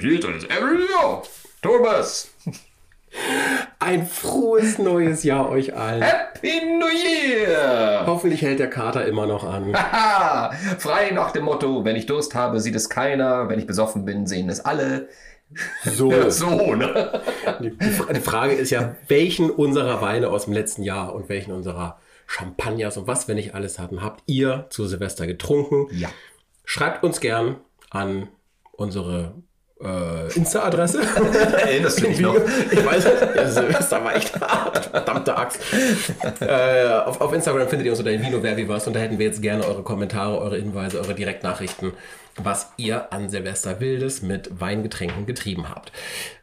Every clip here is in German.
Every year. Thomas. Ein frohes neues Jahr euch allen. Happy New Year. Hoffentlich hält der Kater immer noch an. Haha. Frei nach dem Motto, wenn ich Durst habe, sieht es keiner. Wenn ich besoffen bin, sehen es alle. So. So, ne? Die, die Frage ist ja, welchen unserer Weine aus dem letzten Jahr und welchen unserer Champagners und was wir nicht alles hatten, habt ihr zu Silvester getrunken? Ja. Schreibt uns gern an unsere äh, Insta-Adresse. Erinnerst du dich noch? Ich weiß. Ja, Silvester war echt hart. Verdammte Axt. Äh, auf, auf Instagram findet ihr uns unter Vino Wer wie was und da hätten wir jetzt gerne eure Kommentare, eure Hinweise, eure Direktnachrichten, was ihr an Silvester Wildes mit Weingetränken getrieben habt.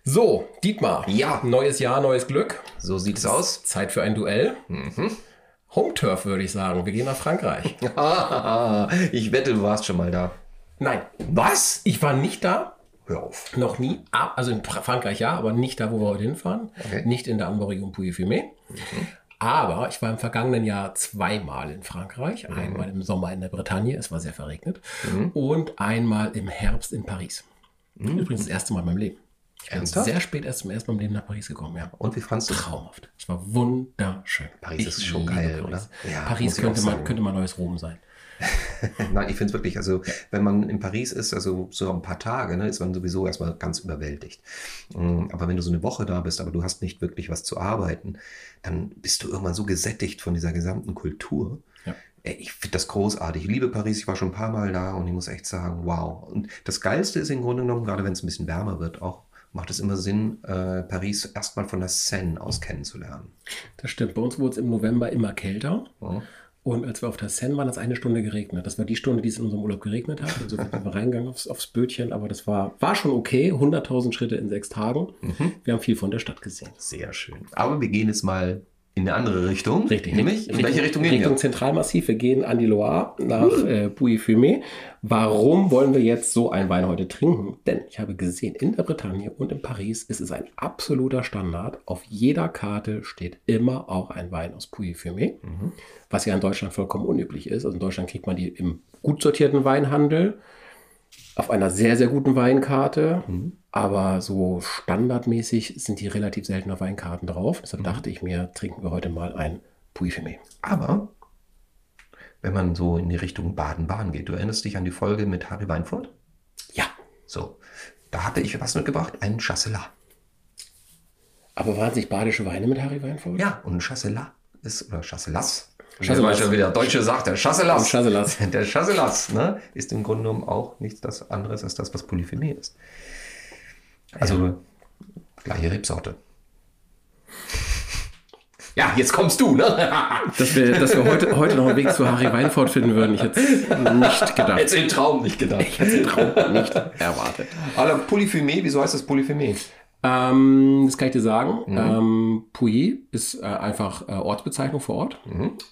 So, Dietmar. Ja. Neues Jahr, neues Glück. So sieht es aus. Zeit für ein Duell. Home Turf würde ich sagen. Wir gehen nach Frankreich. ich wette, du warst schon mal da. Nein, Was? ich war nicht da. Hör auf. Noch nie. Also in Fra- Frankreich ja, aber nicht da, wo wir heute hinfahren. Okay. Nicht in der Anbauregion Pouilly-Fumé. Aber ich war im vergangenen Jahr zweimal in Frankreich. Einmal im Sommer in der Bretagne, es war sehr verregnet. Und einmal im Herbst in Paris. Übrigens das erste Mal in meinem Leben. Ich bin Ernsthaft? sehr spät erst zum ersten Mal im Leben nach Paris gekommen, ja. Und wie fandst du es? Traumhaft. Es war wunderschön. Paris ist Ich schon liebe geil, Paris. oder? Ja, Paris könnte sagen. könnte mal neues Rom sein. Nein, ich finde es wirklich, also wenn man in Paris ist, also so ein paar Tage, ne, ist man sowieso erstmal ganz überwältigt. Mm, Aber wenn du so eine Woche da bist, aber du hast nicht wirklich was zu arbeiten, dann bist du irgendwann so gesättigt von dieser gesamten Kultur. Ja. Ich finde das großartig. Ich liebe Paris, ich war schon ein paar Mal da und ich muss echt sagen, wow. Und das Geilste ist im Grunde genommen, gerade wenn es ein bisschen wärmer wird, auch macht es immer Sinn, äh, Paris erstmal von der Seine aus kennenzulernen. Das stimmt. Bei uns wurde es im November immer kälter. Ja. Und als wir auf der Seine waren, hat es eine Stunde geregnet. Das war die Stunde, die es in unserem Urlaub geregnet hat. Also sind wir reingegangen aufs, aufs Bötchen, aber das war, war schon okay. 100.000 Schritte in sechs Tagen. Wir haben viel von der Stadt gesehen. Sehr schön. Aber wir gehen jetzt mal in eine andere Richtung. Richtig. Nämlich, in welche Richtung gehen Richtung wir? Zentralmassiv. Wir gehen an die Loire nach äh, Pouilly-Fumé. Warum wollen wir jetzt so einen Wein heute trinken? Denn ich habe gesehen, in der Bretagne und in Paris ist es ein absoluter Standard. Auf jeder Karte steht immer auch ein Wein aus Pouilly-Fumé, was ja in Deutschland vollkommen unüblich ist. Also in Deutschland kriegt man die im gut sortierten Weinhandel auf einer sehr, sehr guten Weinkarte. Aber so standardmäßig sind die relativ selten auf Weinkarten drauf. Deshalb dachte ich mir, trinken wir heute mal ein Pouilly-Fumé. Aber wenn man so in die Richtung Baden-Baden geht, du erinnerst dich an die Folge mit Harry Weinfurt? Ja, So, da hatte ich was mitgebracht, einen Chasselas. aber waren es nicht badische Weine mit Harry Weinfurt? Ja, und ein Chasselas ist, oder Chasselas. Chasselas. schon wieder Deutsche sagt, der Chasselas. Chasselas. Der Chasselas, ne, ist im Grunde genommen auch nichts anderes als das, was Polyphemie ist. Also, gleiche Rebsorte. Ja, jetzt kommst du, ne? Dass wir, dass wir heute, heute noch einen Weg zu Harry Weinfurt finden würden, ich hätte es nicht gedacht. Jetzt im Traum nicht gedacht. Ich hätte den Traum nicht erwartet. Aber Polyphemie, wieso heißt das Polyphemie? Ähm, das kann ich dir sagen. Ähm, Pouilly ist äh, einfach äh, Ortsbezeichnung vor Ort.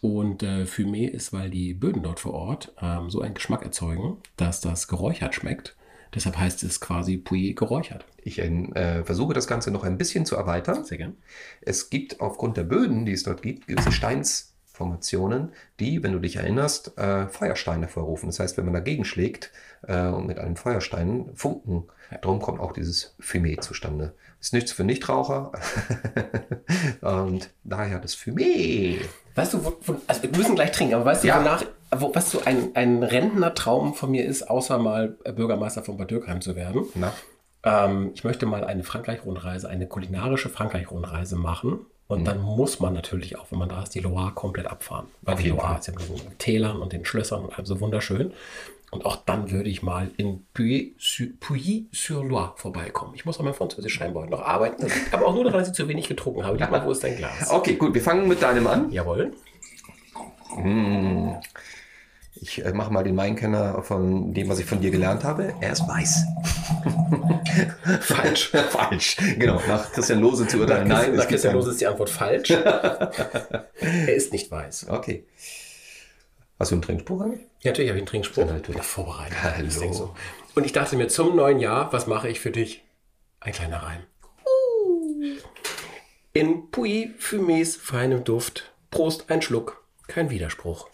Und äh, Fumé ist, weil die Böden dort vor Ort ähm, so einen Geschmack erzeugen, dass das geräuchert schmeckt. Deshalb heißt es quasi Pouilly geräuchert. Ich äh, versuche das Ganze noch ein bisschen zu erweitern. Sehr gern. Es gibt aufgrund der Böden, die es dort gibt, gewisse Steinsformationen, die, wenn du dich erinnerst, äh, Feuersteine hervorrufen. Das heißt, wenn man dagegen schlägt äh, und mit einem Feuerstein Funken, darum kommt auch dieses Fumé zustande. Ist nichts für Nichtraucher und daher das Fumé. Weißt du, wo, wo, also wir müssen gleich trinken, aber weißt du, Ja. wonach, wo, was so ein, ein Rentnertraum von mir ist, außer mal äh, Bürgermeister von Bad Dürkheim zu werden? Na, Ähm, ich möchte mal eine Frankreich-Rundreise, eine kulinarische Frankreich-Rundreise machen. Und dann muss man natürlich auch, wenn man da ist, die Loire komplett abfahren. Weil die Loire Fall. ist ja mit den Tälern und den Schlössern und allem so wunderschön. Und auch dann würde ich mal in Puy- Puy-sur-Loire vorbeikommen. Ich muss an meinem Französisch scheinbar noch arbeiten. Liegt aber auch nur daran, dass ich zu wenig getrunken habe. Mal, wo ist dein Glas? Okay, gut, wir fangen mit deinem an. Jawohl. Ich äh, mache mal den Weinkenner von dem, was ich von dir gelernt habe. Er ist weiß. Falsch. Falsch. Genau, nach Christian Lose zu urteilen. Nein, nach Christian Lose ist die Antwort falsch. er ist nicht weiß. Okay. Hast du einen Trinkspruch eigentlich? Ja, natürlich habe ich einen Trinkspruch. Ja, natürlich. Vorbereitet. Hallo. So. Und ich dachte mir, zum neuen Jahr, was mache ich für dich? Ein kleiner Reim. In Puy Fumés feinem Duft, Prost ein Schluck, kein Widerspruch.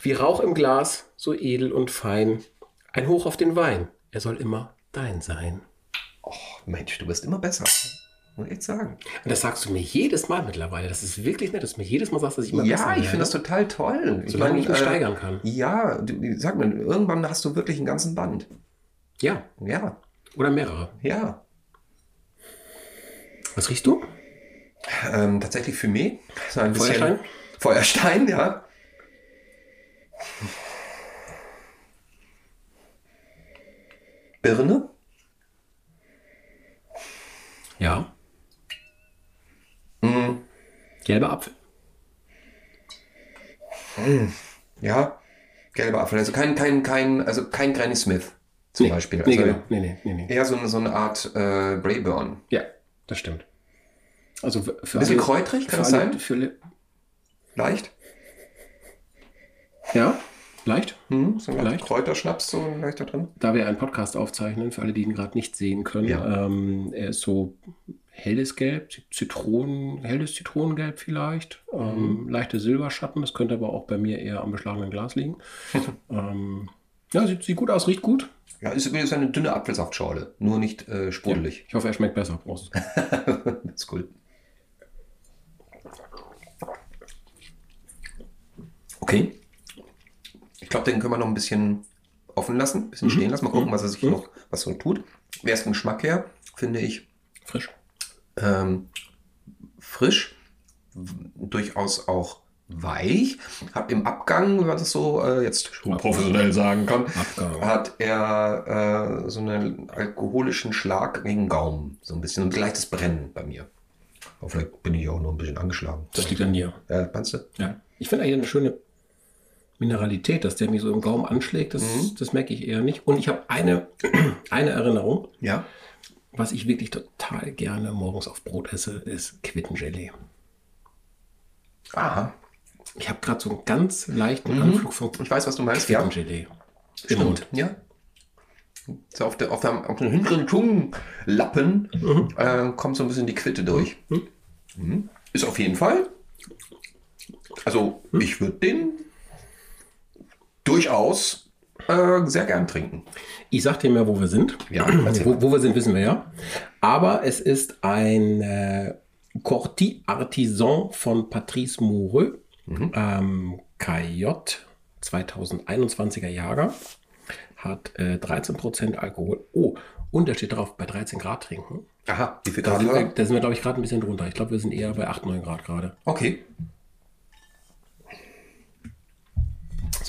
Wie Rauch im Glas, so edel und fein, ein Hoch auf den Wein, er soll immer dein sein. Mensch, du wirst immer besser. Muss ich echt sagen. Und das sagst du mir jedes Mal mittlerweile. Das ist wirklich nett, dass du mir jedes Mal sagst, dass ich immer besser Ja, ich finde das total toll. Solange ich mich äh, steigern kann. Ja, du, sag mal, irgendwann hast du wirklich einen ganzen Band. Ja, Ja, oder mehrere. ja. Was riechst du? Ähm, tatsächlich für mich. So ein bisschen- Feuerstein? Feuerstein, ja. Birne? Ja. Mhm. Gelber Apfel. Ja. Gelber Apfel. Also kein, kein, kein, also kein Granny Smith zum Beispiel. Nee, Also genau. nee, nee, nee, nee. Eher so eine, so eine Art äh, Brayburn. Ja, das stimmt. Also für, für Ein bisschen alle- kräutrig, kann das sein? Für, Leicht? ja, leicht. Hm, so ein Vielleicht. Kräuterschnaps, so leichter drin. Da wir einen Podcast aufzeichnen, für alle, die ihn gerade nicht sehen können, Ja. ähm, er ist so helles Gelb, Zitronen, helles Zitronengelb vielleicht, ähm, leichte Silberschatten, das könnte aber auch bei mir eher am beschlagenen Glas liegen. ähm, ja, sieht, sieht gut aus, riecht gut. Ja, ist übrigens eine dünne Apfelsaftschorle, nur nicht äh, sprudelig. Ich hoffe, er schmeckt besser. Prost. das ist cool. Okay. Ich glaube, den können wir noch ein bisschen offen lassen, ein bisschen Mhm. stehen lassen. Mal gucken, was er sich noch was so tut. Wer ist vom Geschmack her, finde ich Frisch. ähm, frisch, durchaus auch weich. Hat im Abgang, wenn man das so äh, jetzt professionell sagen kann, Abgang. hat er äh, so einen alkoholischen Schlag gegen den Gaumen. So ein bisschen ein leichtes Brennen bei mir. Aber vielleicht bin ich auch noch ein bisschen angeschlagen. Das liegt an dir. Ja, meinst du? Ja. Ich finde eigentlich eine schöne Mineralität, dass der mich so im Gaumen anschlägt. Das, Mhm. das merke ich eher nicht. Und ich habe eine, eine Erinnerung. Ja. Was ich wirklich total gerne morgens auf Brot esse, ist Quittengelee. Aha. Ich habe gerade so einen ganz leichten Anflug von Ich weiß, was du meinst. Ja. Quittengelee. Im Mund. Ja. So auf, der, auf, dem, auf dem hinteren Zungenlappen äh, kommt so ein bisschen die Quitte durch. Mhm. Ist auf jeden Fall. Also, ich würde den durchaus äh, sehr gern trinken. Ich sag dir mal, wo wir sind. Ja, wo, wo wir sind, wissen wir ja. Aber es ist ein äh, Corti Artisan von Patrice Moureux. Ähm, KJ 2021er Jahrgang. Hat äh, 13% Alkohol. Oh, und da steht drauf, bei 13 Grad trinken. Aha, wie viel Da Grad sind wir, da sind wir glaube ich, gerade ein bisschen drunter. Ich glaube, wir sind eher bei 8, 9 Grad gerade. Okay.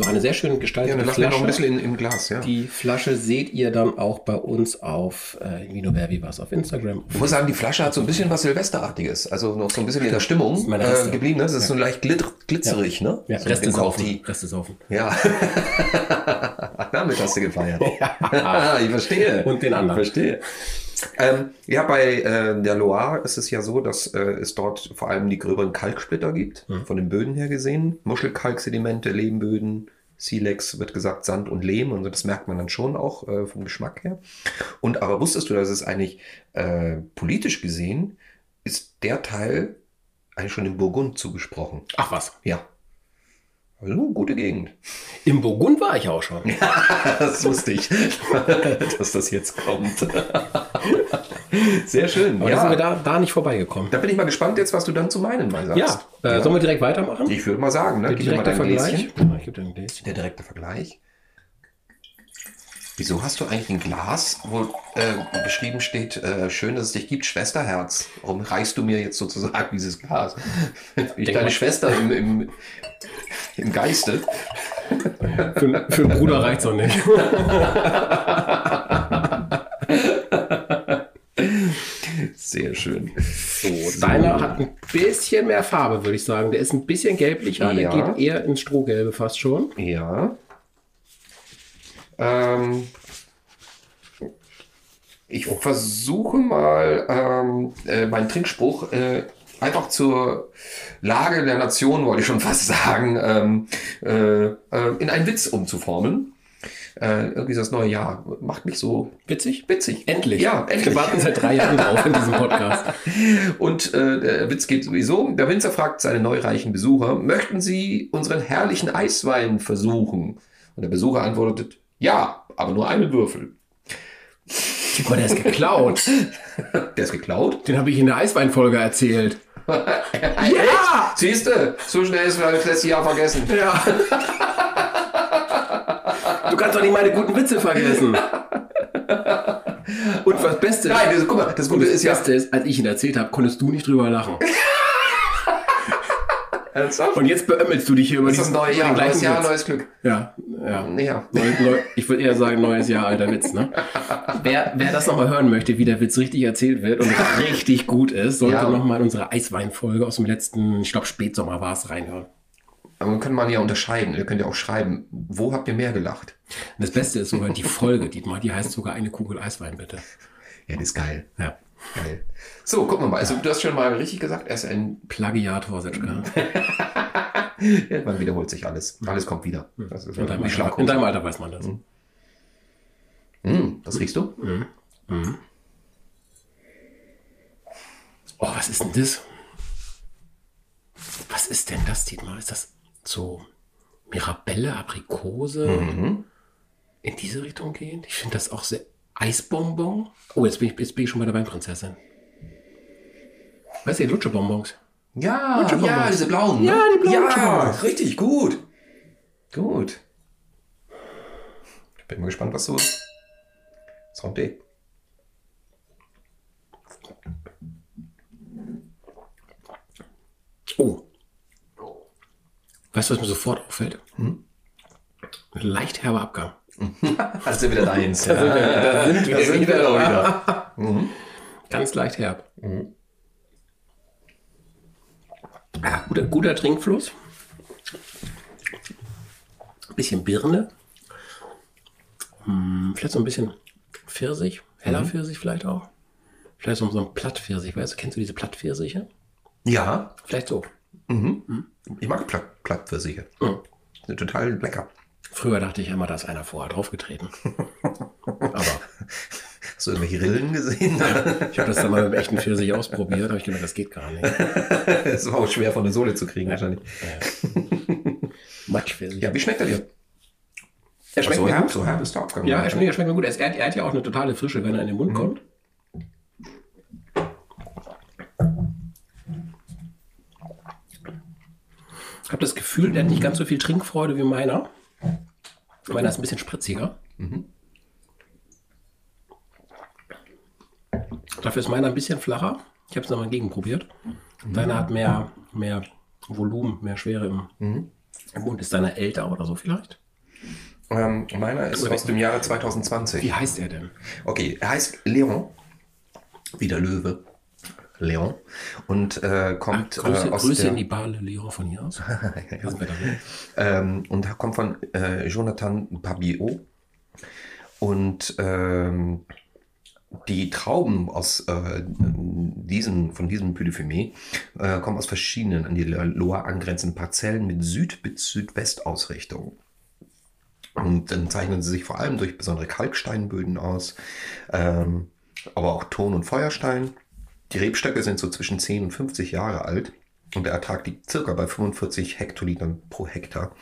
So eine sehr schön Ja, gestaltete dann lass mir noch ein Flasche. bisschen in, im Glas, ja. Die Flasche seht ihr dann auch bei uns auf äh, Vino Verbi was auf Instagram. Ich muss sagen, die Flasche hat so ein bisschen was Silvesterartiges. Also noch so ein bisschen in der Stimmung äh, geblieben. Ne? Das ist so leicht glitter, glitzerig, ne? Ja, so Reste saufen. Reste saufen. Ja. Damit hast du gefeiert. ich verstehe. Und den anderen. Verstehe. Ähm, ja, bei äh, der Loire ist es ja so, dass äh, es dort vor allem die gröberen Kalksplitter gibt, Mhm. von den Böden her gesehen. Muschelkalksedimente, Lehmböden, Silex wird gesagt Sand und Lehm und so, das merkt man dann schon auch äh, vom Geschmack her. Und aber wusstest du, dass es eigentlich äh, politisch gesehen ist der Teil eigentlich schon dem Burgund zugesprochen? Ach was. Ja. Also gute Gegend. Im Burgund war ich auch schon. Das wusste ich, dass das jetzt kommt. Sehr schön. Aber da sind wir Ja. da, da nicht vorbeigekommen. Da bin ich mal gespannt jetzt, was du dann zu meinen mal sagst. Ja, äh, sollen wir direkt weitermachen? Ich würde mal sagen, ne? Der Gib mir mal direkte Vergleich. Ja, Ich dir ein Gläschen. Der direkte Vergleich. Wieso hast du eigentlich ein Glas, wo äh, beschrieben steht, äh, schön, dass es dich gibt, Schwesterherz? Warum reichst du mir jetzt sozusagen dieses Glas? Ich deine. Schwester im, im, im Geiste. Für, für einen Bruder reicht es auch nicht. Sehr schön. So, deiner hat ein bisschen mehr Farbe, würde ich sagen. Der ist ein bisschen gelblicher, Ja. der geht eher ins Strohgelbe fast schon. Ja. Ähm, ich versuche mal ähm, äh, meinen Trinkspruch äh, einfach zur Lage der Nation, wollte ich schon fast sagen, ähm, äh, äh, in einen Witz umzuformen. Äh, irgendwie das neue Jahr macht mich so Witzig? witzig. Endlich. Ja, endlich. Wir warten seit drei Jahren drauf in diesem Podcast. Und äh, der Witz geht sowieso. Der Winzer fragt seine neureichen Besucher, möchten Sie unseren herrlichen Eiswein versuchen? Und der Besucher antwortet, ja, aber nur einen Würfel. Mal, der ist geklaut. Der ist geklaut. Den habe ich in der Eisweinfolge erzählt. Ja! Siehst du, so schnell ist das letzte Jahr vergessen. Ja. Du kannst doch nicht meine guten Witze vergessen. Und was Beste Nein, das, guck mal, das Gute das ist ja. Beste ist, als ich ihn erzählt habe, konntest du nicht drüber lachen. Ernsthaft? Und jetzt beömmelst du dich hier über Das diesen- neue Jahr, neues Jahr, Witz. neues Glück. Ja, ja. Ja. Neu, neu, ich würde eher sagen, neues Jahr, alter Witz, ne? Wer, wer das nochmal hören möchte, wie der Witz richtig erzählt wird und richtig gut ist, sollte Ja. nochmal in unsere Eisweinfolge aus dem letzten, ich glaube, Spätsommer war es, reinhören. Aber man kann man ja unterscheiden. Ihr könnt ja auch schreiben, wo habt ihr mehr gelacht? Und das Beste ist sogar die Folge, Dietmar, die heißt sogar eine Kugel Eiswein, bitte. Ja, das ist geil. Ja. Geil. So, gucken wir mal. Also, du hast schon mal richtig gesagt, er ist ein. Plagiator, Setschka. Ja, man wiederholt sich alles. Alles kommt wieder. Das ist In deinem, Alter, in deinem Alter weiß man das. Hm, das riechst du? Oh, was ist denn das? Was ist denn das, Dietmar? Ist das so Mirabelle, Aprikose? In diese Richtung gehend? Ich finde das auch sehr. Eisbonbon? Oh, jetzt bin ich, jetzt bin ich schon bei der Weinprinzessin. Weißt du, die Lutschebonbons? Ja, Lutschebonbons. ja, diese blauen. Ja, die blauen Ja, richtig gut. Gut. Ich bin mal gespannt, was so. Santé. Oh. Weißt du, was mir sofort auffällt? Hm? Leicht herber Abgang. Das ist ja wieder deins. Da sind wir, Da sind wir wieder. wieder. Ganz leicht herb. Mhm. Ja, guter, guter Trinkfluss. Bisschen Birne. Hm, vielleicht so ein bisschen Pfirsich. Heller Pfirsich vielleicht auch. Vielleicht so, so ein Plattpfirsich. Weißt du, kennst du diese Plattpfirsiche? Ja, Vielleicht so. ich mag Platt, Plattpfirsiche. Mhm. Sind total lecker. Früher dachte ich immer, da ist einer vorher draufgetreten. Aber Hast du irgendwelche Rillen gesehen? ich habe das dann mal mit dem echten Pfirsich ausprobiert. habe ich gedacht, das geht gar nicht. Es war auch schwer von der Sohle zu kriegen, wahrscheinlich. Matschpfirsich. Ja, wie schmeckt er dir? er schmeckt so mir herb, gut. so herb ist der Abgang. Ja, er schmeckt, er schmeckt mir gut. Er, er hat ja auch eine totale Frische, wenn er in den Mund kommt. Ich habe das Gefühl, der hat nicht ganz so viel Trinkfreude wie meiner. Meiner ist ein bisschen spritziger. Dafür ist meiner ein bisschen flacher. Ich habe es nochmal gegenprobiert. Deiner hat mehr, mehr Volumen, mehr Schwere im, im Mund. Ist deiner älter oder so vielleicht? Ähm, meiner ist Oder- aus dem Jahre 2020. Wie heißt er denn? Okay, er heißt Leon, wie der Löwe. Leon. Und äh, kommt Grüße, äh, aus Grüße der, in die Bale Leon von hier aus. Ähm, und kommt von äh, Jonathan Pabiot. Und ähm, die Trauben aus äh, diesen, von diesem Puy de Fumé äh, kommen aus verschiedenen an die Loire angrenzenden Parzellen mit Süd- bis Südwestausrichtung. Und dann zeichnen sie sich vor allem durch besondere Kalksteinböden aus, ähm, aber auch Ton- und Feuerstein. Die Rebstöcke sind so zwischen 10 und 50 Jahre alt und der Ertrag liegt circa bei 45 Hektolitern pro Hektar.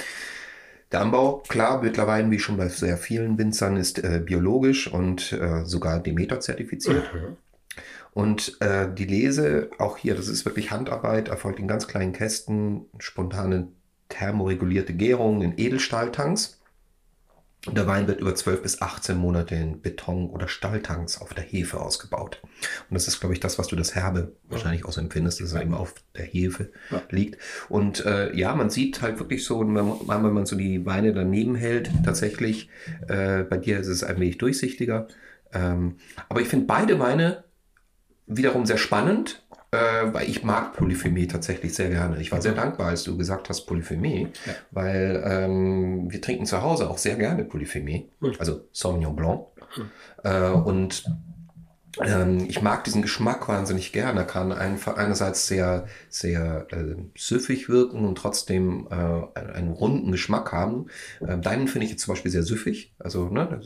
Der Anbau, klar, mittlerweile, wie schon bei sehr vielen Winzern, ist äh, biologisch und äh, sogar Demeter zertifiziert. Und äh, die Lese, auch hier, das ist wirklich Handarbeit, erfolgt in ganz kleinen Kästen, spontane thermoregulierte Gärung in Edelstahltanks. Der Wein wird über 12 bis 18 Monate in Beton- oder Stahltanks auf der Hefe ausgebaut. Und das ist, glaube ich, das, was du das Herbe wahrscheinlich auch so empfindest, dass es eben auf der Hefe Ja. liegt. Und äh, ja, man sieht halt wirklich so, wenn man, wenn man so die Weine daneben hält, tatsächlich, äh, bei dir ist es ein wenig durchsichtiger. Ähm, aber ich finde beide Weine wiederum sehr spannend, äh, weil ich mag Polyphemie tatsächlich sehr gerne. Ich war sehr dankbar, als du gesagt hast Polyphemie, Ja. weil ähm, wir trinken zu Hause auch sehr gerne Polyphemie, also Sauvignon Blanc. Äh, und ähm, ich mag diesen Geschmack wahnsinnig gerne. Er kann einfach einerseits sehr, sehr äh, süffig wirken und trotzdem äh, einen, runden Geschmack haben. Ähm, deinen finde ich jetzt zum Beispiel sehr süffig. Also, ne,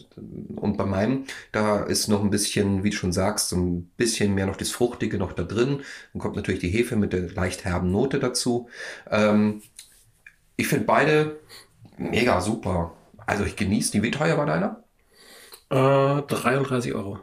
und bei meinem, da ist noch ein bisschen, wie du schon sagst, so ein bisschen mehr noch das Fruchtige noch da drin. Dann kommt natürlich die Hefe mit der leicht herben Note dazu. Ähm, ich finde beide mega super. Also ich genieße die. Wie teuer war deiner? Äh, 33 Euro.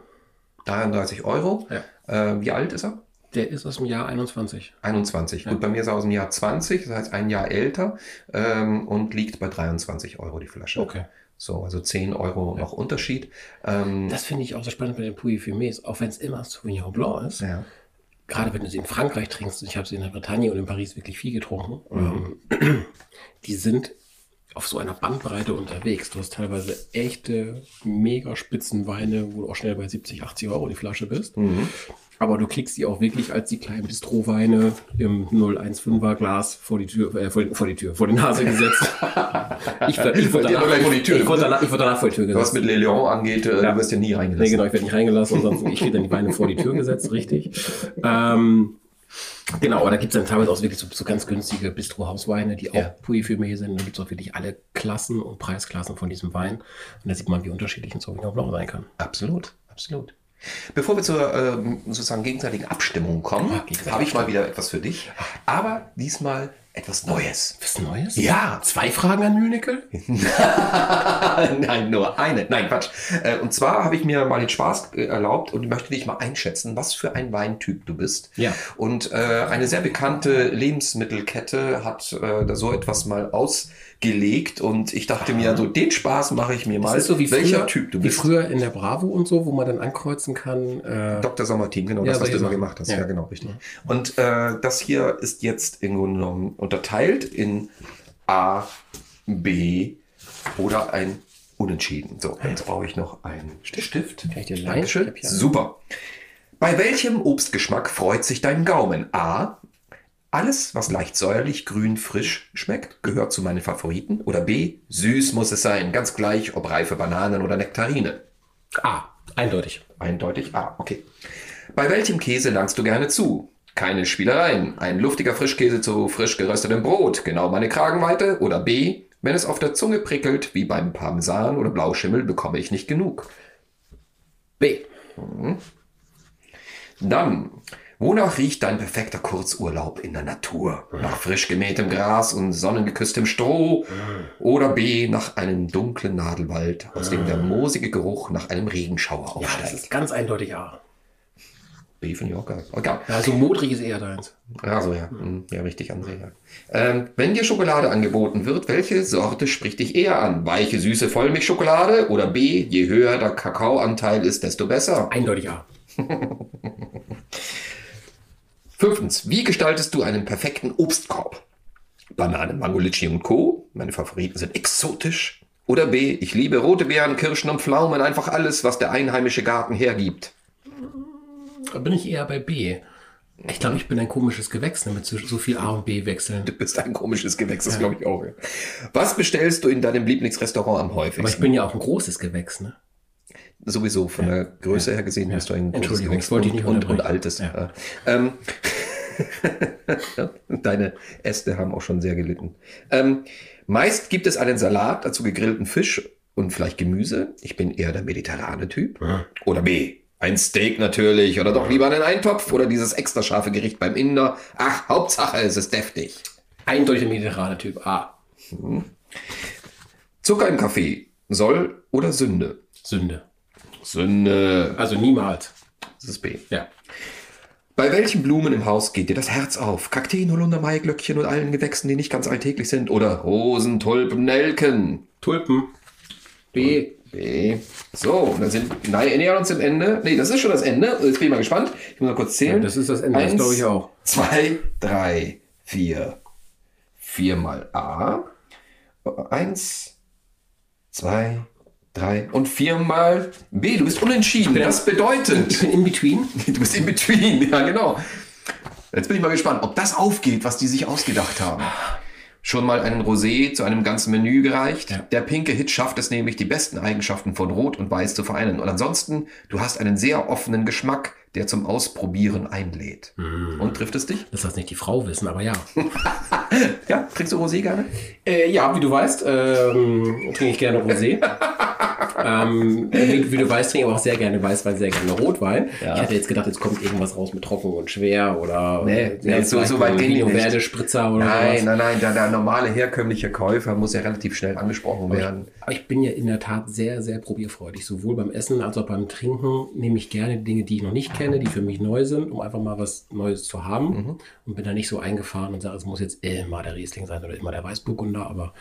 33 Euro. Ja. Äh, wie alt ist er? Der ist aus dem Jahr 21. 21. Ja. Gut, bei mir ist er aus dem Jahr 20, das heißt ein Jahr älter ähm, und liegt bei 23 Euro die Flasche. Okay. So, also 10 Euro noch Unterschied. Ähm, Das finde ich auch so spannend bei den Puy Fumés, auch wenn es immer Sauvignon Blanc ist. ja. Gerade wenn du sie in Frankreich trinkst, ich habe sie in der Bretagne und in Paris wirklich viel getrunken, Mhm. ähm, die sind auf so einer Bandbreite unterwegs. Du hast teilweise echte, mega spitzen Weine, wo du auch schnell bei 70, 80 Euro die Flasche bist. Mhm. Aber du kriegst die auch wirklich als die kleinen Bistroweine im 015er Glas vor die Tür, äh, vor, die, vor die Tür, vor die Nase gesetzt. ich, ver- ich, wurde danach, vor die Tür. ich, wurde danach, ich wurde danach vor die Tür gesetzt. Was mit Le Lion angeht, äh, Ja. du wirst ja nie Nee, reingelassen. genau, ich werde nicht reingelassen, ansonsten ich kriege dann die Weine vor die Tür gesetzt, richtig. Ähm, genau, aber da gibt es dann teilweise auch wirklich so, so ganz günstige Bistro-Hausweine, die auch Ja. Puy Fumé sind. Da gibt es auch wirklich alle Klassen und Preisklassen von diesem Wein. Und da sieht man, wie unterschiedlich ein Sauvignon Blanc sein kann. Absolut, absolut. Bevor wir zur ähm, sozusagen gegenseitigen Abstimmung kommen, gegenseitige habe ich mal wieder etwas für dich. Aber diesmal etwas Neues. Was Neues? Ja. Zwei Fragen an Mühlecke? Nein, nur eine. Nein, Quatsch. Äh, Und zwar habe ich mir mal den Spaß äh, erlaubt und möchte dich mal einschätzen, was für ein Weintyp du bist. Ja. Und äh, eine sehr bekannte Lebensmittelkette hat äh, da so etwas mal ausgelegt und ich dachte mir, so den Spaß mache ich mir mal. Das ist so wie welcher früher, Typ du wie bist. früher in der Bravo und so, wo man dann ankreuzen kann. Äh, Dr. Sommerteam, genau, Ja, das, was du immer gemacht hast. Ja, Ja. genau, richtig. Und äh, das hier ist jetzt im Grunde genommen unterteilt in A, B oder ein Unentschieden. So, jetzt brauche ich noch einen Stift. Kann ich dir? Dankeschön. Super. Bei welchem Obstgeschmack freut sich dein Gaumen? A. Alles, was leicht säuerlich, grün, frisch schmeckt, gehört zu meinen Favoriten. Oder B. Süß muss es sein, ganz gleich, ob reife Bananen oder Nektarine. ah, eindeutig. Eindeutig A, okay. Bei welchem Käse langst du gerne zu? Keine Spielereien. Ein luftiger Frischkäse zu frisch geröstetem Brot, genau meine Kragenweite. Oder B, wenn es auf der Zunge prickelt, wie beim Parmesan oder Blauschimmel, bekomme ich nicht genug. B. Dann, wonach riecht dein perfekter Kurzurlaub in der Natur? Nach frisch gemähtem Gras und sonnengeküsstem Stroh? Oder B, nach einem dunklen Nadelwald, aus dem der moosige Geruch nach einem Regenschauer Ja, das aufsteigt? ist ganz eindeutig A. B auch geil. Okay. Also modrig ist eher deins. Ja, so ja. Hm, Ja, richtig ansehen. Ja. Ähm, wenn dir Schokolade angeboten wird, welche Sorte spricht dich eher an? Weiche, süße Vollmilchschokolade oder B, je höher der Kakaoanteil ist, desto besser? Eindeutig A. Fünftens, wie gestaltest du einen perfekten Obstkorb? Banane, Mango, und Co. Meine Favoriten sind exotisch. Oder B, ich liebe rote Beeren, Kirschen und Pflaumen, einfach alles, was der einheimische Garten hergibt. Da bin ich eher bei B. Ich glaube, ich bin ein komisches Gewächs, ne, mit so, so viel A und B wechseln. Du bist ein komisches Gewächs, das glaube ich auch. Ja. Was bestellst du in deinem Lieblingsrestaurant am häufigsten? Aber ich bin ja auch ein großes Gewächs, ne? Sowieso von der Größe her gesehen bist du ein großes Entschuldigung, das wollte ich nicht und, und, altes. Ja. Ähm, deine Äste haben auch schon sehr gelitten. Ähm, meist gibt es einen Salat, dazu gegrillten Fisch und vielleicht Gemüse. Ich bin eher der mediterrane Typ. Oder B. Ein Steak natürlich. Oder doch lieber einen Eintopf oder dieses extra scharfe Gericht beim Inder. Ach, Hauptsache es ist deftig. Eindeutig mediterrane Typ A. Zucker im Kaffee. Soll oder Sünde? Sünde. Sünde. Also niemals. Das ist B. Ja. Bei welchen Blumen im Haus geht dir das Herz auf? Kakteen, Holunder, Maiglöckchen und allen Gewächsen, die nicht ganz alltäglich sind? Oder Rosen, Tulpen, Nelken? Tulpen. B. B. So, und dann sind, nein, nähern uns dem Ende. Nee, das ist schon das Ende. Jetzt bin ich mal gespannt. Ich muss mal kurz zählen. Ja, das ist das Ende, das glaube ich auch. Zwei, drei, vier. Viermal A. Eins, zwei, drei und viermal B. Du bist unentschieden. Das bedeutet. Ich bin in between. Du bist in between, ja genau. Jetzt bin ich mal gespannt, ob das aufgeht, was die sich ausgedacht haben. Schon mal einen Rosé zu einem ganzen Menü gereicht. Ja. Der pinke Hit schafft es nämlich, die besten Eigenschaften von Rot und Weiß zu vereinen. Und ansonsten, du hast einen sehr offenen Geschmack, der zum Ausprobieren einlädt. Und trifft es dich? Das lass nicht die Frau wissen, aber ja. Ja, trinkst du Rosé gerne? Äh, ja, wie du weißt, ähm, trinke ich gerne Rosé. Ähm, wie, wie du weißt, trinke ich aber auch sehr gerne Weißwein, sehr gerne Rotwein. Ja. Ich hatte jetzt gedacht, jetzt kommt irgendwas raus mit trocken und schwer oder Nee, äh, nee, so- so weit gehen die nicht. Spritzer oder Nein, sowas. nein, nein, der, der normale herkömmliche Käufer muss ja relativ schnell angesprochen werden. Aber ich bin ja in der Tat sehr, sehr probierfreudig. Sowohl beim Essen als auch beim Trinken nehme ich gerne Dinge, die ich noch nicht kenne, die für mich neu sind, um einfach mal was Neues zu haben. Mhm. Und bin da nicht so eingefahren und sage, es muss jetzt immer der Riesling sein oder immer der Weißburgunder. Aber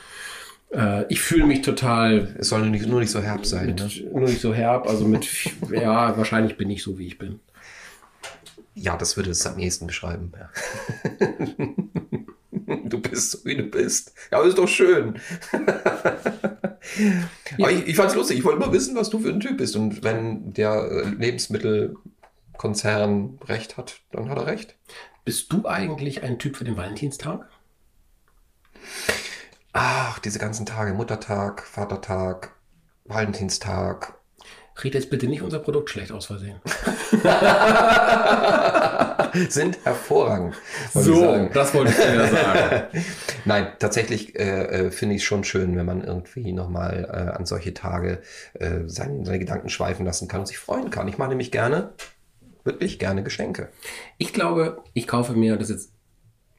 äh, ich fühle mich total Es soll nur nicht, nur nicht so herb sein. mit, Ne? nur nicht so herb. Also mit, ja, wahrscheinlich bin ich so, wie ich bin. Ja, das würde es am ehesten beschreiben. Ja. du bist so, wie du bist. Ja, aber ist doch schön. aber ich, ich fand's lustig. Ich wollte immer wissen, was du für ein Typ bist. Und wenn der äh, Lebensmittelkonzern recht hat, dann hat er recht. Bist du eigentlich ein Typ für den Valentinstag? Ach, diese ganzen Tage. Muttertag, Vatertag, Valentinstag. Red jetzt bitte nicht unser Produkt schlecht aus Versehen. sind hervorragend. sagen. das wollte ich dir sagen. Nein, tatsächlich äh, äh, finde ich es schon schön, wenn man irgendwie nochmal äh, an solche Tage äh, sein, seine Gedanken schweifen lassen kann und sich freuen kann. Ich mache nämlich gerne, wirklich gerne Geschenke. Ich glaube, ich kaufe mir, das jetzt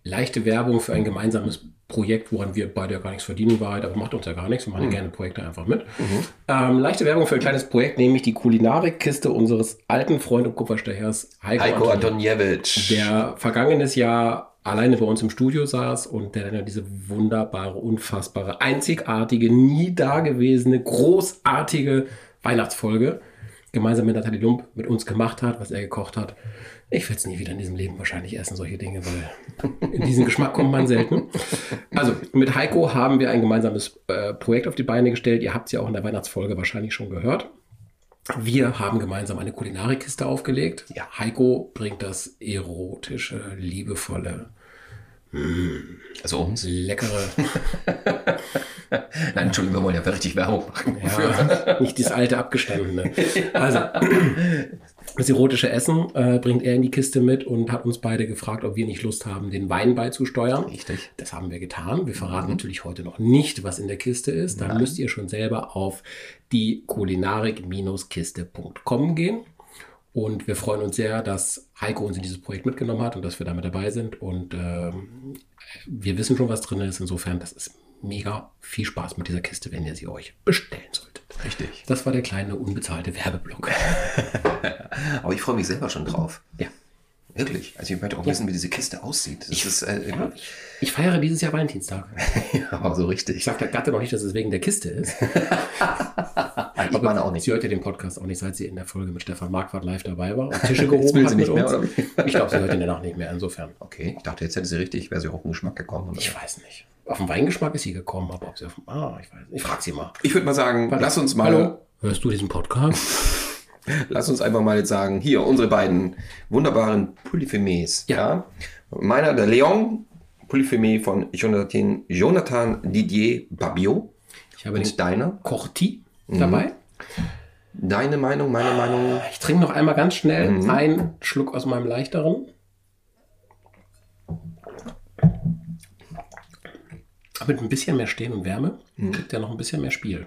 leichte Werbung für ein gemeinsames Projekt, woran wir beide ja gar nichts verdienen, Wahrheit, aber macht uns ja gar nichts. Wir machen gerne Projekte einfach mit. Ähm, leichte Werbung für ein kleines Projekt, nämlich die Kulinarikkiste unseres alten Freund und Kupferstechers Heiko, Heiko Antoniewicz, Antoniewicz. der vergangenes Jahr alleine bei uns im Studio saß und der dann ja diese wunderbare, unfassbare, einzigartige, nie dagewesene, großartige Weihnachtsfolge gemeinsam mit Nathalie Lump mit uns gemacht hat, was er gekocht hat. Ich werde es nie wieder in diesem Leben wahrscheinlich essen, solche Dinge, weil in diesen Geschmack kommt man selten. Also mit Heiko haben wir ein gemeinsames äh, Projekt auf die Beine gestellt. Ihr habt es ja auch in der Weihnachtsfolge wahrscheinlich schon gehört. Wir haben gemeinsam eine Kulinarikkiste aufgelegt. Ja. Heiko bringt das erotische, liebevolle, Also uns. leckere, Nein, Entschuldigung, wir wollen ja richtig Werbung machen. ja, nicht dieses alte Abgestandene. Also, das erotische Essen äh, bringt er in die Kiste mit und hat uns beide gefragt, ob wir nicht Lust haben, den Wein beizusteuern. Richtig. Das haben wir getan. Wir verraten natürlich heute noch nicht, was in der Kiste ist. Da müsst ihr schon selber auf die kulinarik-kiste.com gehen. Und wir freuen uns sehr, dass Heiko uns in dieses Projekt mitgenommen hat und dass wir damit dabei sind. Und ähm, wir wissen schon, was drin ist. Insofern, das ist mega viel Spaß mit dieser Kiste, wenn ihr sie euch bestellen solltet. Richtig. Das war der kleine unbezahlte Werbeblock. Aber ich freue mich selber schon drauf. Ja. Wirklich. Also ich möchte auch wissen, wie diese Kiste aussieht. Das ist äh, ja. Ich feiere dieses Jahr Valentinstag. aber so Ich richtig. sage der Gatte noch nicht, dass es wegen der Kiste ist. Ich meine auch nicht. Sie hört ja den Podcast auch nicht, seit sie in der Folge mit Stefan Marquardt live dabei war und Tische gehoben will hat sie mit nicht mehr, uns. Ich glaube, sie hört ihn danach nicht mehr. Insofern, Okay, ich dachte, jetzt hätte sie richtig, wäre sie auf den Geschmack gekommen. oder? ich weiß nicht. Auf den Weingeschmack ist sie gekommen, aber ob sie auf den... Ah, ich weiß nicht. Ich frage sie mal. Ich würde mal sagen, lass uns mal, Hallo, hörst du diesen Podcast? Lass uns einfach mal jetzt sagen, hier unsere beiden wunderbaren Polyphemies. Ja. Meiner, der Leon, Polyphemie von Jonathan, Jonathan Didier Babio. Ich habe Und deiner? Corti Mhm. dabei. Deine Meinung, meine Meinung. Ich trinke noch einmal ganz schnell Mhm. einen Schluck aus meinem leichteren. Mit ein bisschen mehr Stehen und Wärme Mhm. kriegt er noch ein bisschen mehr Spiel.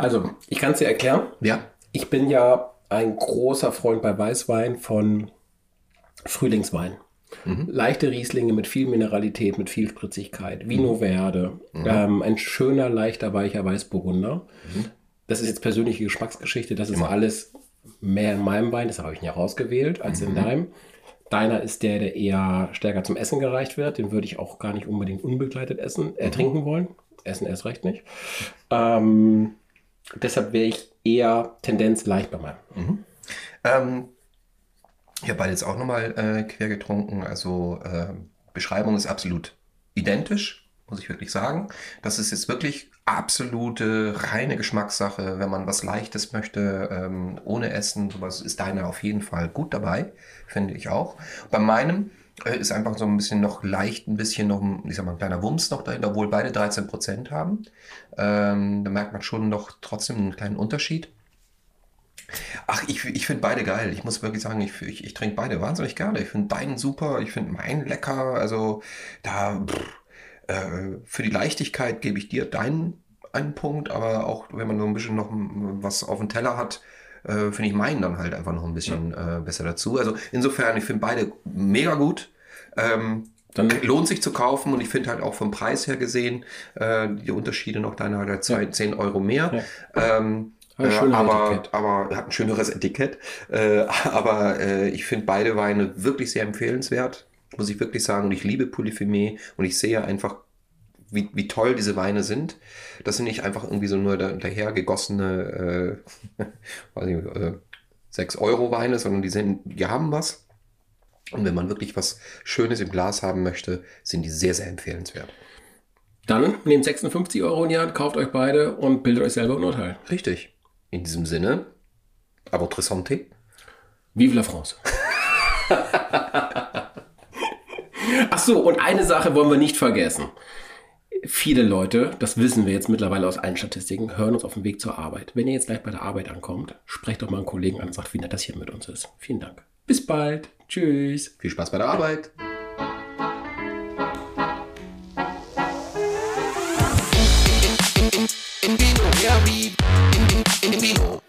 Also, ich kann es dir erklären. Ja. Ich bin ja ein großer Freund bei Weißwein von Frühlingswein. Leichte Rieslinge mit viel Mineralität, mit viel Spritzigkeit. Vino Verde. Ähm, ein schöner, leichter, weicher Weißburgunder. Das ist jetzt persönliche Geschmacksgeschichte. Das ist alles mehr in meinem Wein. Das habe ich nicht rausgewählt als in deinem. Deiner ist der, der eher stärker zum Essen gereicht wird. Den würde ich auch gar nicht unbedingt unbegleitet essen, äh, trinken wollen. Essen erst recht nicht. Ähm, deshalb wäre ich eher Tendenz leicht bei meinem. Ähm, ich habe beide jetzt auch nochmal äh, quer getrunken. Also äh, Beschreibung ist absolut identisch. muss ich wirklich sagen. Das ist jetzt wirklich absolute reine Geschmackssache. Wenn man was Leichtes möchte, ähm, ohne Essen, sowas ist deiner auf jeden Fall gut dabei, finde ich auch. Bei meinem ist einfach so ein bisschen noch leicht, ein bisschen noch, ich sag mal, ein kleiner Wumms noch dahinter, obwohl beide 13 Prozent haben. Ähm, da merkt man schon noch trotzdem einen kleinen Unterschied. Ach, ich, ich finde beide geil. Ich muss wirklich sagen, ich, ich, ich trinke beide wahnsinnig gerne. Ich finde deinen super, ich finde meinen lecker. Also da pff, äh, für die Leichtigkeit gebe ich dir deinen einen Punkt, aber auch wenn man so ein bisschen noch mm, was auf dem Teller hat, äh, finde ich meinen dann halt einfach noch ein bisschen äh, besser dazu. Also insofern, ich finde beide mega gut. Ähm, Dann lohnt sich zu kaufen und ich finde halt auch vom Preis her gesehen äh, die Unterschiede noch deiner der zwei, 10 Euro mehr. Ähm, Aber äh, aber, Etikett. aber hat ein schöneres Etikett. Äh, aber äh, ich finde beide Weine wirklich sehr empfehlenswert, muss ich wirklich sagen. Und ich liebe Polyphemie und ich sehe einfach, wie, wie toll diese Weine sind. Das sind nicht einfach irgendwie so nur da, daher gegossene äh, weiß nicht, äh, 6-Euro-Weine, sondern die, sind, die haben was. Und wenn man wirklich was Schönes im Glas haben möchte, sind die sehr, sehr empfehlenswert. Dann nehmt 56 Euro in die Hand, kauft euch beide und bildet euch selber ein Urteil. Richtig. In diesem Sinne, à votre santé. Vive la France. Ach so, und eine Sache wollen wir nicht vergessen. Viele Leute, das wissen wir jetzt mittlerweile aus allen Statistiken, hören uns auf dem Weg zur Arbeit. Wenn ihr jetzt gleich bei der Arbeit ankommt, sprecht doch mal einen Kollegen an und sagt, wie nett das hier mit uns ist. Vielen Dank. Bis bald. Tschüss. Viel Spaß bei der Arbeit. In Vino,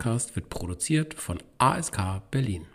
Podcast wird produziert von ASK Berlin.